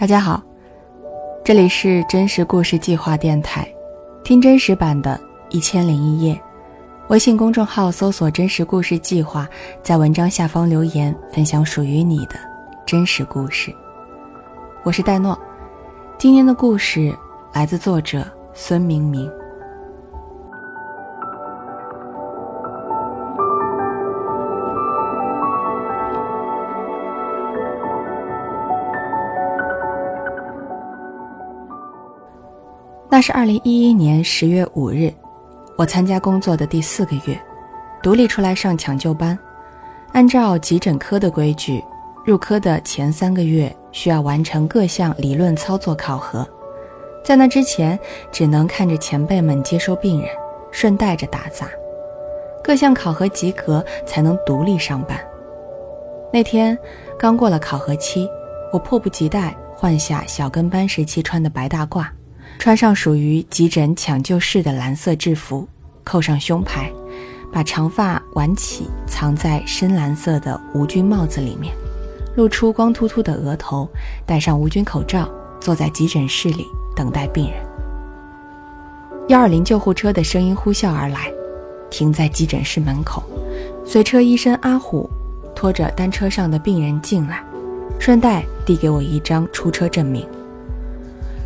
大家好，这里是真实故事计划电台，听真实版的《一千零一夜》。微信公众号搜索“真实故事计划”，在文章下方留言分享属于你的真实故事。我是戴诺，今天的故事来自作者孙明明。那是二零一一年十月五日，我参加工作的第四个月，独立出来上抢救班。按照急诊科的规矩，入科的前三个月需要完成各项理论操作考核，在那之前只能看着前辈们接收病人，顺带着打杂。各项考核及格才能独立上班。那天刚过了考核期，我迫不及待换下小跟班时期穿的白大褂。穿上属于急诊抢救室的蓝色制服，扣上胸牌，把长发挽起，藏在深蓝色的无菌帽子里面，露出光秃秃的额头，戴上无菌口罩，坐在急诊室里等待病人。幺二零救护车的声音呼啸而来，停在急诊室门口，随车医生阿虎拖着单车上的病人进来，顺带递给我一张出车证明。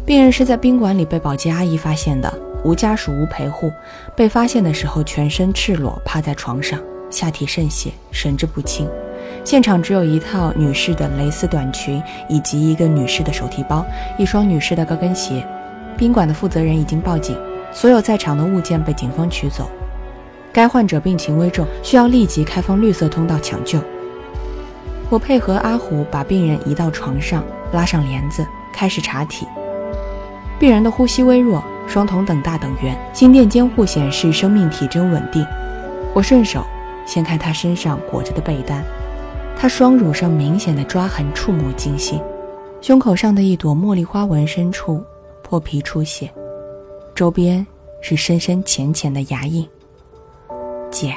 病人是在宾馆里被保洁阿姨发现的，无家属无陪护，被发现的时候全身赤裸，趴在床上，下体渗血，神志不清。现场只有一套女士的蕾丝短裙，以及一个女士的手提包，一双女士的高跟鞋。宾馆的负责人已经报警，所有在场的物件被警方取走。该患者病情危重，需要立即开放绿色通道抢救。我配合阿虎把病人移到床上，拉上帘子，开始查体。病人的呼吸微弱，双瞳等大等圆，心电监护显示生命体征稳定。我顺手掀开他身上裹着的被单，他双乳上明显的抓痕触目惊心，胸口上的一朵茉莉花纹深处破皮出血，周边是深深浅浅的牙印。姐，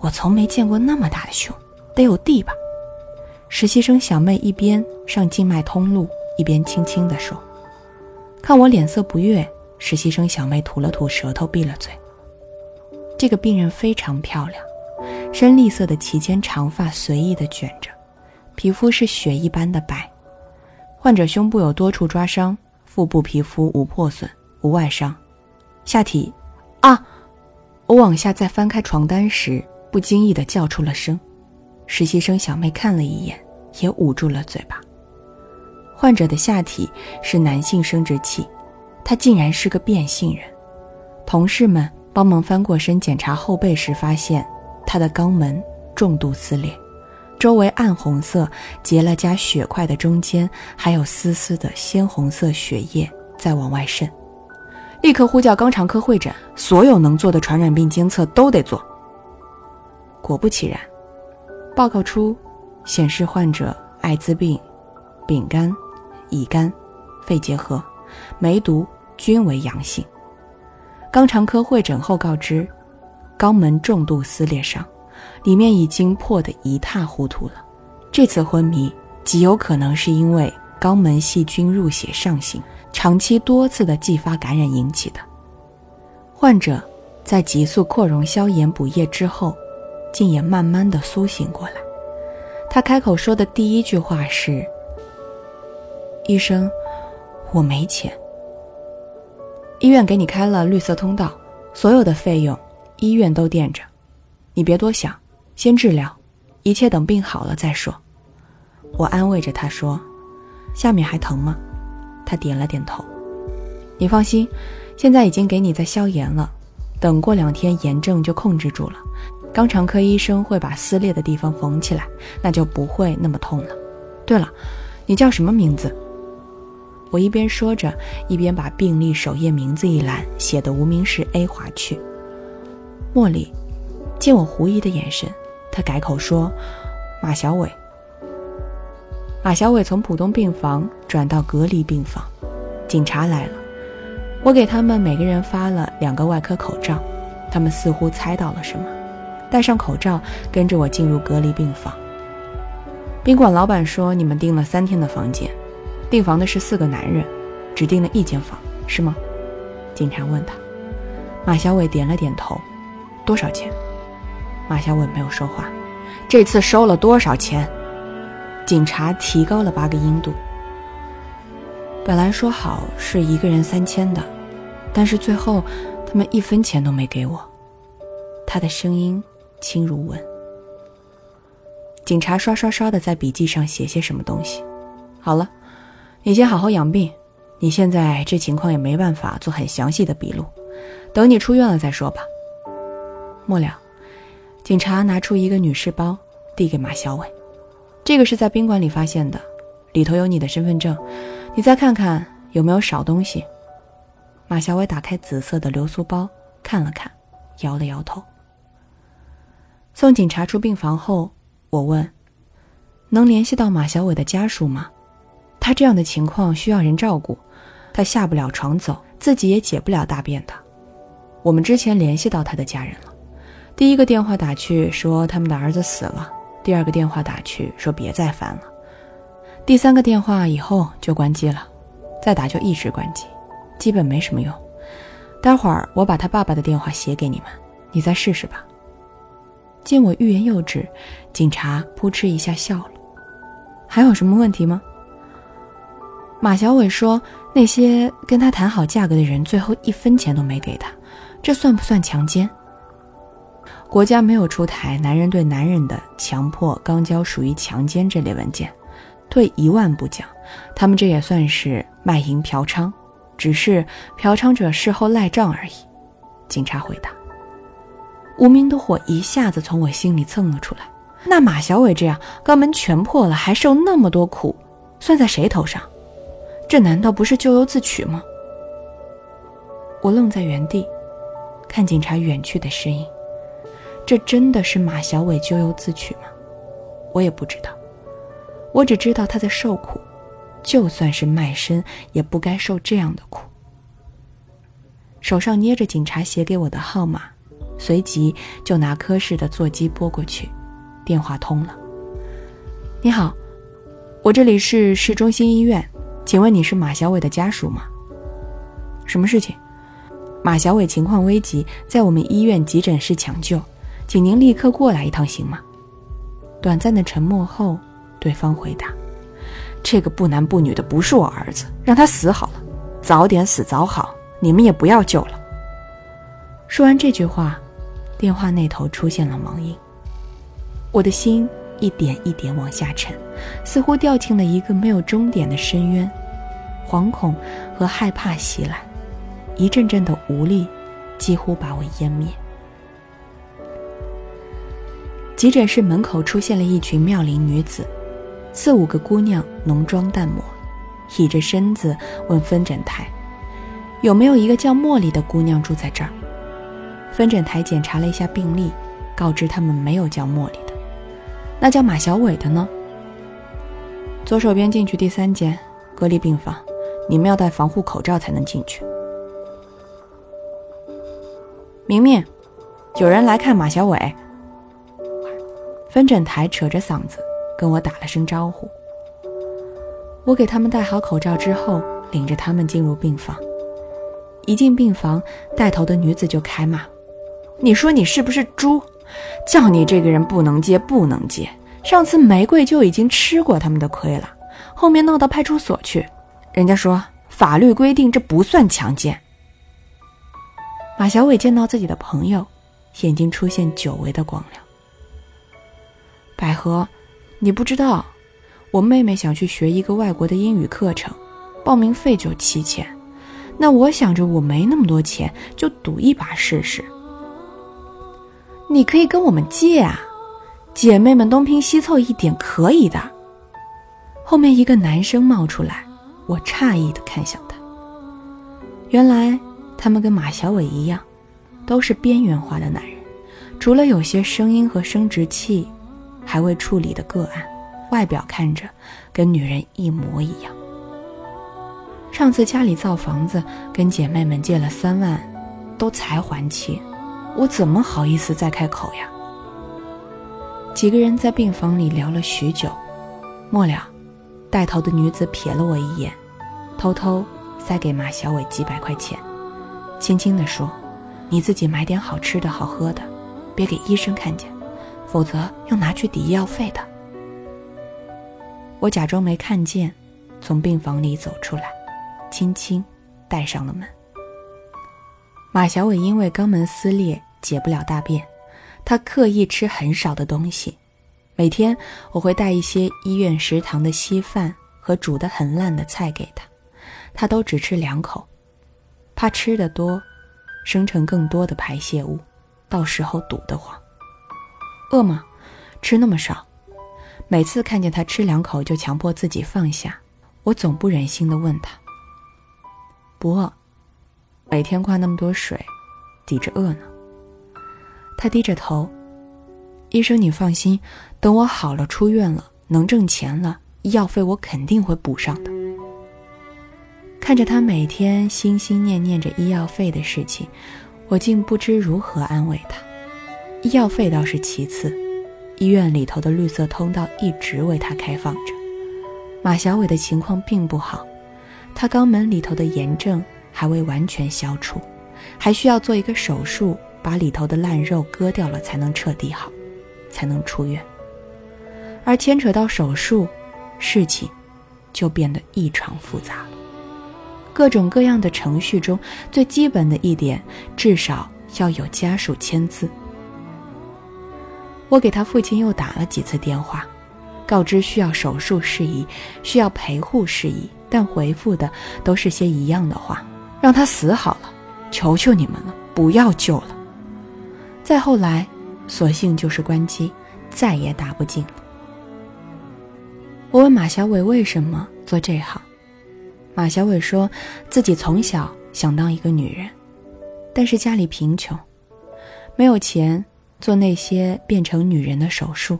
我从没见过那么大的胸，得有地吧？实习生小妹一边上静脉通路，一边轻轻地说。看我脸色不悦，实习生小妹吐了吐舌头，闭了嘴。这个病人非常漂亮，深栗色的齐肩长发随意的卷着，皮肤是雪一般的白。患者胸部有多处抓伤，腹部皮肤无破损，无外伤。下体，啊！我往下再翻开床单时，不经意的叫出了声。实习生小妹看了一眼，也捂住了嘴巴。患者的下体是男性生殖器，他竟然是个变性人。同事们帮忙翻过身检查后背时，发现他的肛门重度撕裂，周围暗红色结了痂血块的中间还有丝丝的鲜红色血液在往外渗。立刻呼叫肛肠科会诊，所有能做的传染病监测都得做。果不其然，报告出显示患者艾滋病、丙肝。乙肝、肺结核、梅毒均为阳性。肛肠科会诊后告知，肛门重度撕裂伤，里面已经破得一塌糊涂了。这次昏迷极有可能是因为肛门细菌入血上行，长期多次的继发感染引起的。患者在急速扩容消炎补液之后，竟也慢慢的苏醒过来。他开口说的第一句话是。医生，我没钱。医院给你开了绿色通道，所有的费用医院都垫着，你别多想，先治疗，一切等病好了再说。我安慰着他说：“下面还疼吗？”他点了点头。你放心，现在已经给你在消炎了，等过两天炎症就控制住了。肛肠科医生会把撕裂的地方缝起来，那就不会那么痛了。对了，你叫什么名字？我一边说着，一边把病历首页名字一栏写的无名氏 A 划去。茉莉见我狐疑的眼神，她改口说：“马小伟。”马小伟从普通病房转到隔离病房，警察来了。我给他们每个人发了两个外科口罩，他们似乎猜到了什么，戴上口罩跟着我进入隔离病房。宾馆老板说：“你们订了三天的房间。”订房的是四个男人，只订了一间房，是吗？警察问他。马小伟点了点头。多少钱？马小伟没有说话。这次收了多少钱？警察提高了八个音度。本来说好是一个人三千的，但是最后他们一分钱都没给我。他的声音轻如吻。警察刷刷刷的在笔记上写些什么东西。好了，你先好好养病。你现在这情况也没办法做很详细的笔录，等你出院了再说吧。末了，警察拿出一个女士包，递给马小伟：“这个是在宾馆里发现的，里头有你的身份证，你再看看有没有少东西。”马小伟打开紫色的流苏包，看了看，摇了摇头。送警察出病房后，我问：“能联系到马小伟的家属吗？他这样的情况需要人照顾。”他下不了床走，自己也解不了大便的。我们之前联系到他的家人了，第一个电话打去说他们的儿子死了，第二个电话打去说别再烦了，第三个电话以后就关机了，再打就一直关机，基本没什么用。待会儿我把他爸爸的电话写给你们，你再试试吧。见我欲言又止，警察扑哧一下笑了。还有什么问题吗？马小伟说：“那些跟他谈好价格的人，最后一分钱都没给他，这算不算强奸？国家没有出台男人对男人的强迫肛交属于强奸这类文件。退一万步讲，他们这也算是卖淫嫖娼，只是嫖娼者事后赖账而已。”警察回答。无名的火一下子从我心里蹭了出来。那马小伟这样肛门全破了，还受那么多苦，算在谁头上？这难道不是咎由自取吗？我愣在原地，看警察远去的身影。这真的是马小伟咎由自取吗？我也不知道，我只知道他在受苦，就算是卖身，也不该受这样的苦。手上捏着警察写给我的号码，随即就拿科室的座机拨过去，电话通了。你好，我这里是市中心医院。请问你是马小伟的家属吗？什么事情？马小伟情况危急，在我们医院急诊室抢救，请您立刻过来一趟，行吗？短暂的沉默后，对方回答：“这个不男不女的不是我儿子，让他死好了，早点死早好，你们也不要救了。”说完这句话，电话那头出现了忙音，我的心。一点一点往下沉，似乎掉进了一个没有终点的深渊，惶恐和害怕袭来，一阵阵的无力几乎把我湮灭。急诊室门口出现了一群妙龄女子，四五个姑娘浓妆淡抹，倚着身子问分诊台：“有没有一个叫茉莉的姑娘住在这儿？”分诊台检查了一下病历，告知他们没有叫茉莉。那叫马小伟的呢？左手边进去第三间隔离病房，你们要戴防护口罩才能进去。明明，有人来看马小伟。分诊台扯着嗓子跟我打了声招呼。我给他们戴好口罩之后，领着他们进入病房。一进病房，带头的女子就开骂：“你说你是不是猪？”叫你这个人不能接，不能接。上次玫瑰就已经吃过他们的亏了，后面闹到派出所去，人家说法律规定这不算强奸。马小伟见到自己的朋友，眼睛出现久违的光亮。百合，你不知道，我妹妹想去学一个外国的英语课程，报名费就七千。那我想着我没那么多钱，就赌一把试试。你可以跟我们借啊，姐妹们东拼西凑一点可以的。后面一个男生冒出来，我诧异的看向他。原来他们跟马小伟一样，都是边缘化的男人，除了有些声音和生殖器还未处理的个案，外表看着跟女人一模一样。上次家里造房子，跟姐妹们借了三万，都才还清。我怎么好意思再开口呀？几个人在病房里聊了许久，末了，带头的女子瞥了我一眼，偷偷塞给马小伟几百块钱，轻轻地说：“你自己买点好吃的好喝的，别给医生看见，否则要拿去抵医药费的。”我假装没看见，从病房里走出来，轻轻带上了门。马小伟因为肛门撕裂解不了大便，他刻意吃很少的东西。每天我会带一些医院食堂的稀饭和煮得很烂的菜给他，他都只吃两口，怕吃的多，生成更多的排泄物，到时候堵得慌。饿吗？吃那么少。每次看见他吃两口就强迫自己放下，我总不忍心的问他：“不饿？每天灌那么多水，抵着饿呢？”他低着头。医生，你放心，等我好了出院了，能挣钱了，医药费我肯定会补上的。看着他每天心心念念着医药费的事情，我竟不知如何安慰他。医药费倒是其次，医院里头的绿色通道一直为他开放着。马小伟的情况并不好，他肛门里头的炎症还未完全消除，还需要做一个手术，把里头的烂肉割掉了才能彻底好。才能出院，而牵扯到手术，事情就变得异常复杂。各种各样的程序中，最基本的一点，至少要有家属签字。我给他父亲又打了几次电话，告知需要手术事宜，需要陪护事宜，但回复的都是些一样的话，让他死好了，求求你们了，不要救了。再后来。索性就是关机，再也打不进。我问马小伟为什么做这行，马小伟说自己从小想当一个女人，但是家里贫穷，没有钱做那些变成女人的手术。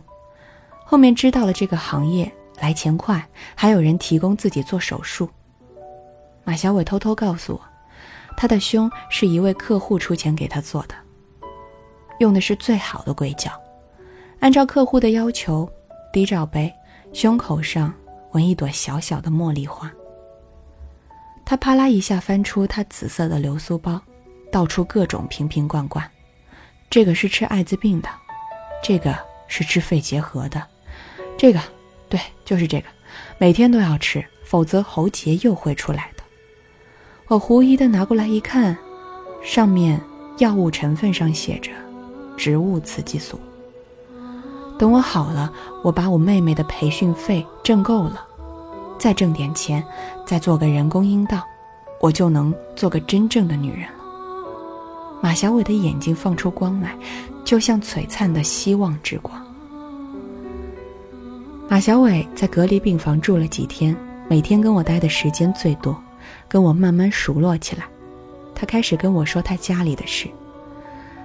后面知道了这个行业来钱快，还有人提供自己做手术。马小伟偷偷告诉我，他的胸是一位客户出钱给他做的。用的是最好的硅胶，按照客户的要求，低罩杯，胸口上纹一朵小小的茉莉花。他啪啦一下翻出他紫色的流苏包，倒出各种瓶瓶罐罐。这个是治艾滋病的，这个是治肺结核的，这个，对，就是这个，每天都要吃，否则喉结又会出来。我狐疑的拿过来一看，上面药物成分上写着。植物雌激素。等我好了，我把我妹妹的培训费挣够了，再挣点钱，再做个人工阴道，我就能做个真正的女人了。马小伟的眼睛放出光来，就像璀璨的希望之光。马小伟在隔离病房住了几天，每天跟我待的时间最多，跟我慢慢熟络起来。他开始跟我说他家里的事。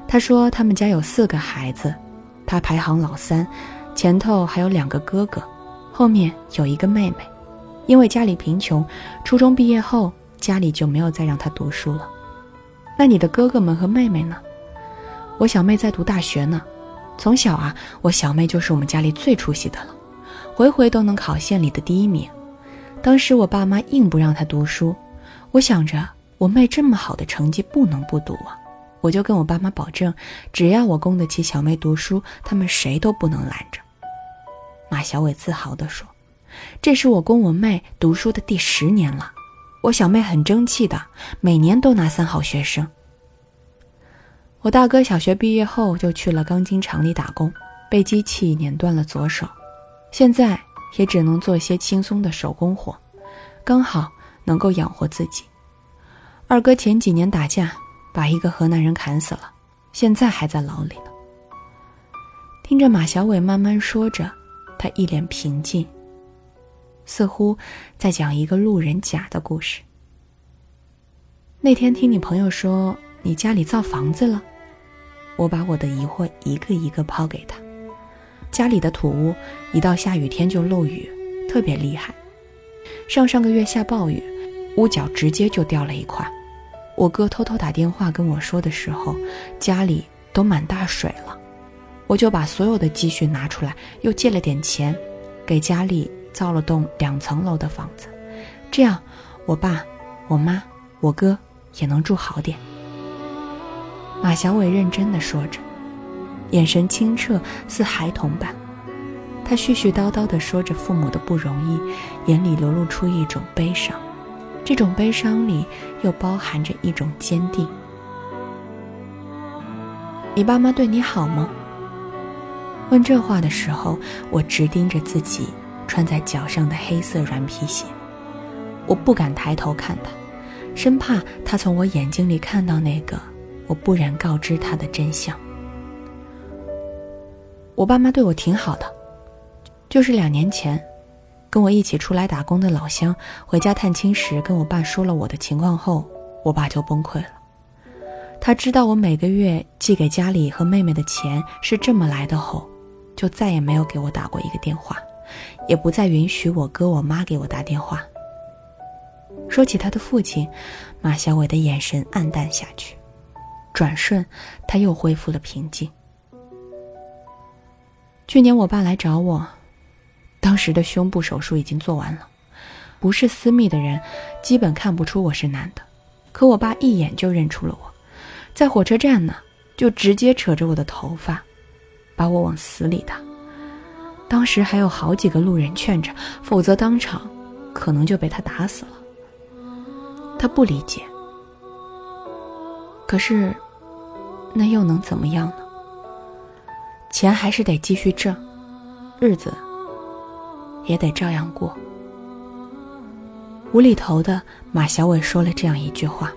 他说他们家有四个孩子，他排行老三，前头还有两个哥哥，后面有一个妹妹。因为家里贫穷，初中毕业后家里就没有再让他读书了。那你的哥哥们和妹妹呢？我小妹在读大学呢。从小啊，我小妹就是我们家里最出息的了，回回都能考县里的第一名。当时我爸妈硬不让他读书，我想着我妹这么好的成绩不能不读啊。我就跟我爸妈保证，只要我供得起小妹读书，他们谁都不能拦着。马小伟自豪地说：“这是我供我妹读书的第十年了，我小妹很争气的，每年都拿三好学生。”我大哥小学毕业后就去了钢筋厂里打工，被机器碾断了左手，现在也只能做些轻松的手工活，刚好能够养活自己。二哥前几年打架。把一个河南人砍死了，现在还在牢里呢。听着马小伟慢慢说着，他一脸平静，似乎在讲一个路人甲的故事。那天听你朋友说你家里造房子了，我把我的疑惑一个一个抛给他。家里的土屋一到下雨天就漏雨，特别厉害。上上个月下暴雨，屋角直接就掉了一块。我哥偷偷打电话跟我说的时候，家里都满大水了，我就把所有的积蓄拿出来，又借了点钱，给家里造了栋两层楼的房子，这样我爸、我妈、我哥也能住好点。马小伟认真的说着，眼神清澈似孩童般。他絮絮叨叨地说着父母的不容易，眼里流露出一种悲伤，这种悲伤里又包含着一种坚定。你爸妈对你好吗？问这话的时候，我直盯着自己穿在脚上的黑色软皮鞋，我不敢抬头看他，生怕他从我眼睛里看到那个我不忍告知他的真相。我爸妈对我挺好的。就是两年前，跟我一起出来打工的老乡回家探亲时，跟我爸说了我的情况后，我爸就崩溃了。他知道我每个月寄给家里和妹妹的钱是这么来的后，就再也没有给我打过一个电话，也不再允许我哥我妈给我打电话。说起他的父亲，马小伟的眼神黯淡下去，转瞬他又恢复了平静。去年我爸来找我。当时的胸部手术已经做完了，不是私密的人基本看不出我是男的，可我爸一眼就认出了我，在火车站呢，就直接扯着我的头发，把我往死里打。当时还有好几个路人劝着，否则当场可能就被他打死了。他不理解，可是那又能怎么样呢？钱还是得继续挣，日子。也得照样过。无厘头的马小伟说了这样一句话，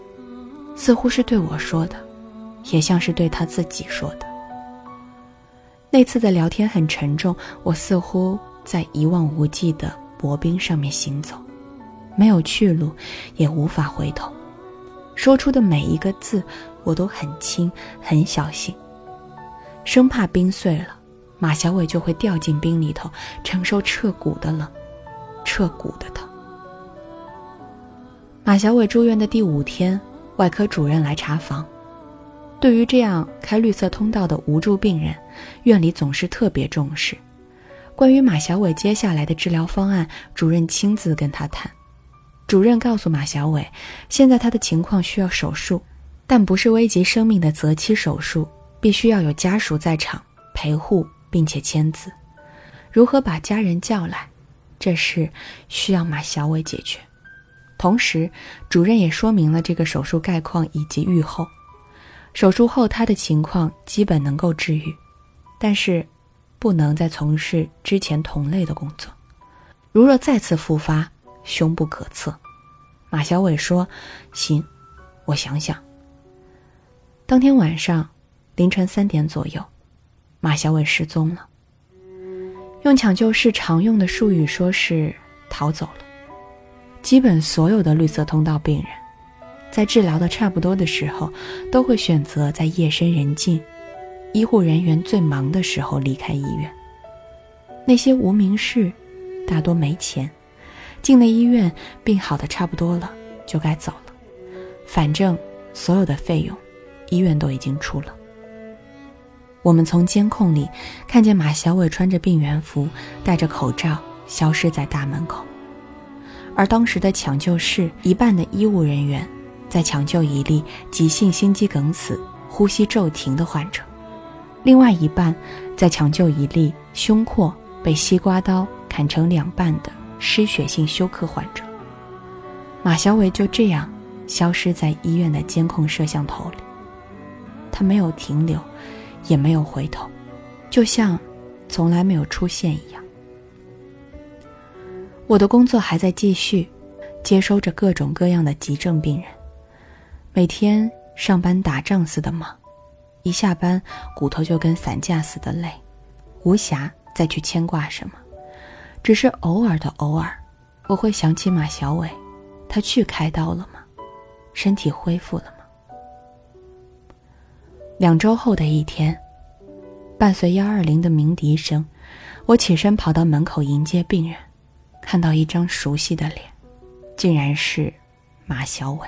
似乎是对我说的，也像是对他自己说的。那次的聊天很沉重，我似乎在一望无际的薄冰上面行走，没有去路，也无法回头。说出的每一个字，我都很轻，很小心，生怕冰碎了。马小伟就会掉进冰里头，承受彻骨的冷，彻骨的疼。马小伟住院的第五天，外科主任来查房。对于这样开绿色通道的无助病人，院里总是特别重视。关于马小伟接下来的治疗方案，主任亲自跟他谈。主任告诉马小伟，现在他的情况需要手术，但不是危及生命的择期手术，必须要有家属在场陪护。并且签字，如何把家人叫来，这事需要马小伟解决。同时，主任也说明了这个手术概况以及预后。手术后他的情况基本能够治愈，但是不能再从事之前同类的工作。如若再次复发，凶不可测。马小伟说：“行，我想想。”当天晚上凌晨三点左右。马小伟失踪了。用抢救室常用的术语说是逃走了。基本所有的绿色通道病人，在治疗的差不多的时候，都会选择在夜深人静、医护人员最忙的时候离开医院。那些无名氏，大多没钱，进了医院，病好的差不多了，就该走了。反正所有的费用，医院都已经出了。我们从监控里看见马小伟穿着病原服，戴着口罩消失在大门口，而当时的抢救室一半的医务人员在抢救一例急性心肌梗死、呼吸骤停的患者，另外一半在抢救一例胸廓被西瓜刀砍成两半的失血性休克患者。马小伟就这样消失在医院的监控摄像头里，他没有停留。也没有回头，就像从来没有出现一样。我的工作还在继续，接收着各种各样的急症病人，每天上班打仗似的忙，一下班骨头就跟散架似的累，无暇再去牵挂什么。只是偶尔的偶尔，我会想起马小伟，他去开刀了吗？身体恢复了吗？两周后的一天，伴随幺二零的鸣笛声，我起身跑到门口迎接病人，看到一张熟悉的脸，竟然是马小伟。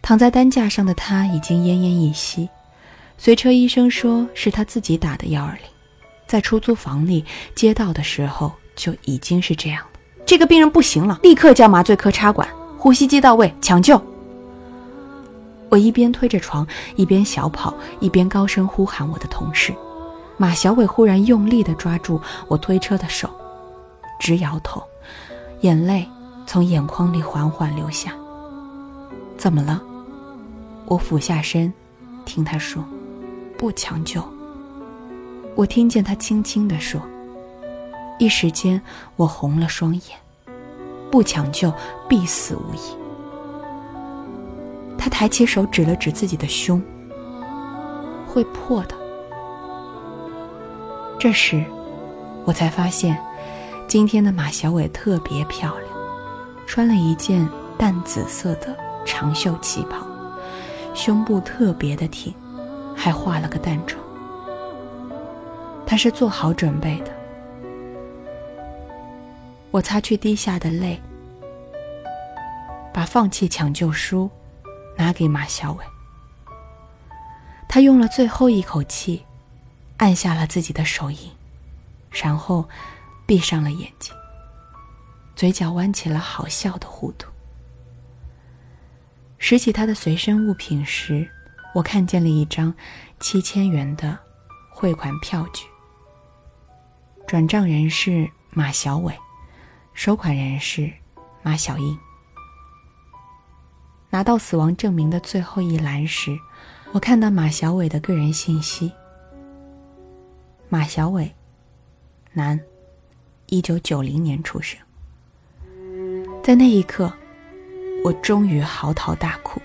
躺在担架上的他已经奄奄一息，随车医生说是他自己打的幺二零，在出租房里接到的时候就已经是这样了。这个病人不行了，立刻叫麻醉科插管，呼吸机到位，抢救。我一边推着床，一边小跑，一边高声呼喊我的同事。马小伟忽然用力地抓住我推车的手，直摇头，眼泪从眼眶里缓缓流下。怎么了？我俯下身，听他说：“不抢救。”我听见他轻轻地说。一时间，我红了双眼。不抢救，必死无疑。他抬起手指了指自己的胸，会破的。这时，我才发现，今天的马小伟特别漂亮，穿了一件淡紫色的长袖旗袍，胸部特别的挺，还化了个淡妆。他是做好准备的。我擦去滴下的泪，把放弃抢救书拿给马小伟。他用了最后一口气，按下了自己的手印，然后闭上了眼睛，嘴角弯起了好笑的弧度。拾起他的随身物品时，我看见了一张七千元的汇款票据，转账人是马小伟。收款人是马小英。拿到死亡证明的最后一栏时，我看到马小伟的个人信息。马小伟，男，一九九零年出生。在那一刻，我终于嚎啕大哭。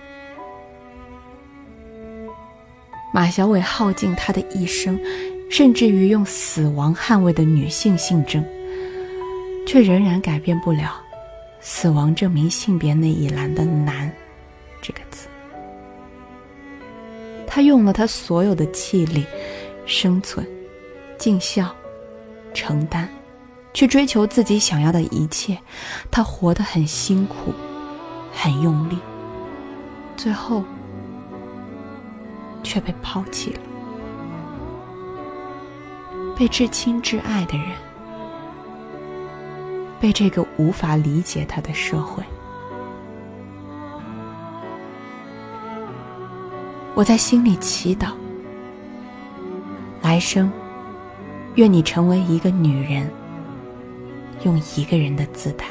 马小伟耗尽他的一生，甚至于用死亡捍卫的女性性征。却仍然改变不了死亡证明性别那一栏的“男”他用了他所有的气力、生存、尽孝、承担，去追求自己想要的一切。他活得很辛苦，很用力，最后却被抛弃了，被至亲至爱的人。被这个无法理解他的社会，我在心里祈祷：来生，愿你成为一个女人，用一个人的姿态。